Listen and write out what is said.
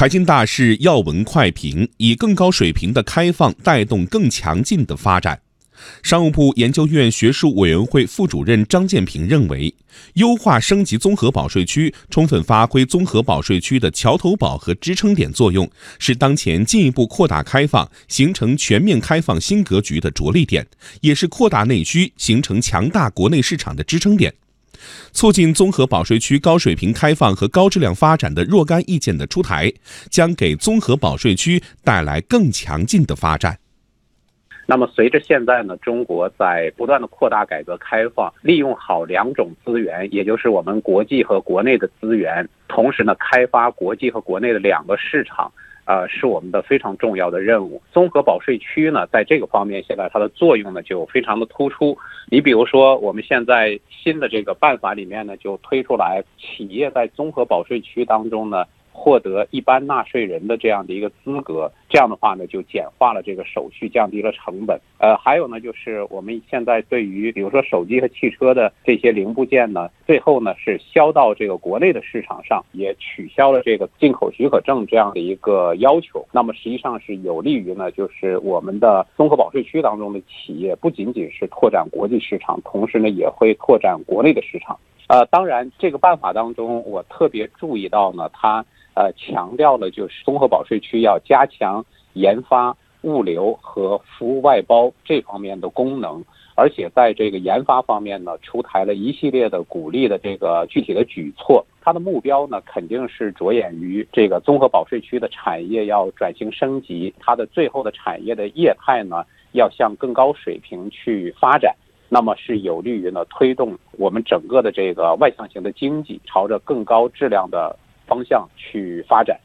财经大事要闻快评，以更高水平的开放带动更强劲的发展。商务部研究院学术委员会副主任张建平认为，优化升级综合保税区，充分发挥综合保税区的桥头堡和支撑点作用，是当前进一步扩大开放、形成全面开放新格局的着力点，也是扩大内需、形成强大国内市场的支撑点。促进综合保税区高水平开放和高质量发展的若干意见的出台，将给综合保税区带来更强劲的发展。那么，随着现在呢，中国在不断的扩大改革开放，利用好两种资源，也就是我们国际和国内的资源，同时呢，开发国际和国内的两个市场，呃，是我们的非常重要的任务。综合保税区呢，在这个方面，现在它的作用呢就非常的突出。你比如说，我们现在新的这个办法里面呢，就推出来，企业在综合保税区当中呢。获得一般纳税人的这样的一个资格，这样的话呢，就简化了这个手续，降低了成本。呃，还有呢，就是我们现在对于比如说手机和汽车的这些零部件呢，最后呢是销到这个国内的市场上，也取消了这个进口许可证这样的一个要求。那么实际上是有利于呢，就是我们的综合保税区当中的企业不仅仅是拓展国际市场，同时呢也会拓展国内的市场。呃，当然这个办法当中，我特别注意到呢，它。呃，强调了就是综合保税区要加强研发、物流和服务外包这方面的功能，而且在这个研发方面呢，出台了一系列的鼓励的这个具体的举措。它的目标呢，肯定是着眼于这个综合保税区的产业要转型升级，它的最后的产业的业态呢，要向更高水平去发展，那么是有利于呢推动我们整个的这个外向型的经济朝着更高质量的。方向去发展。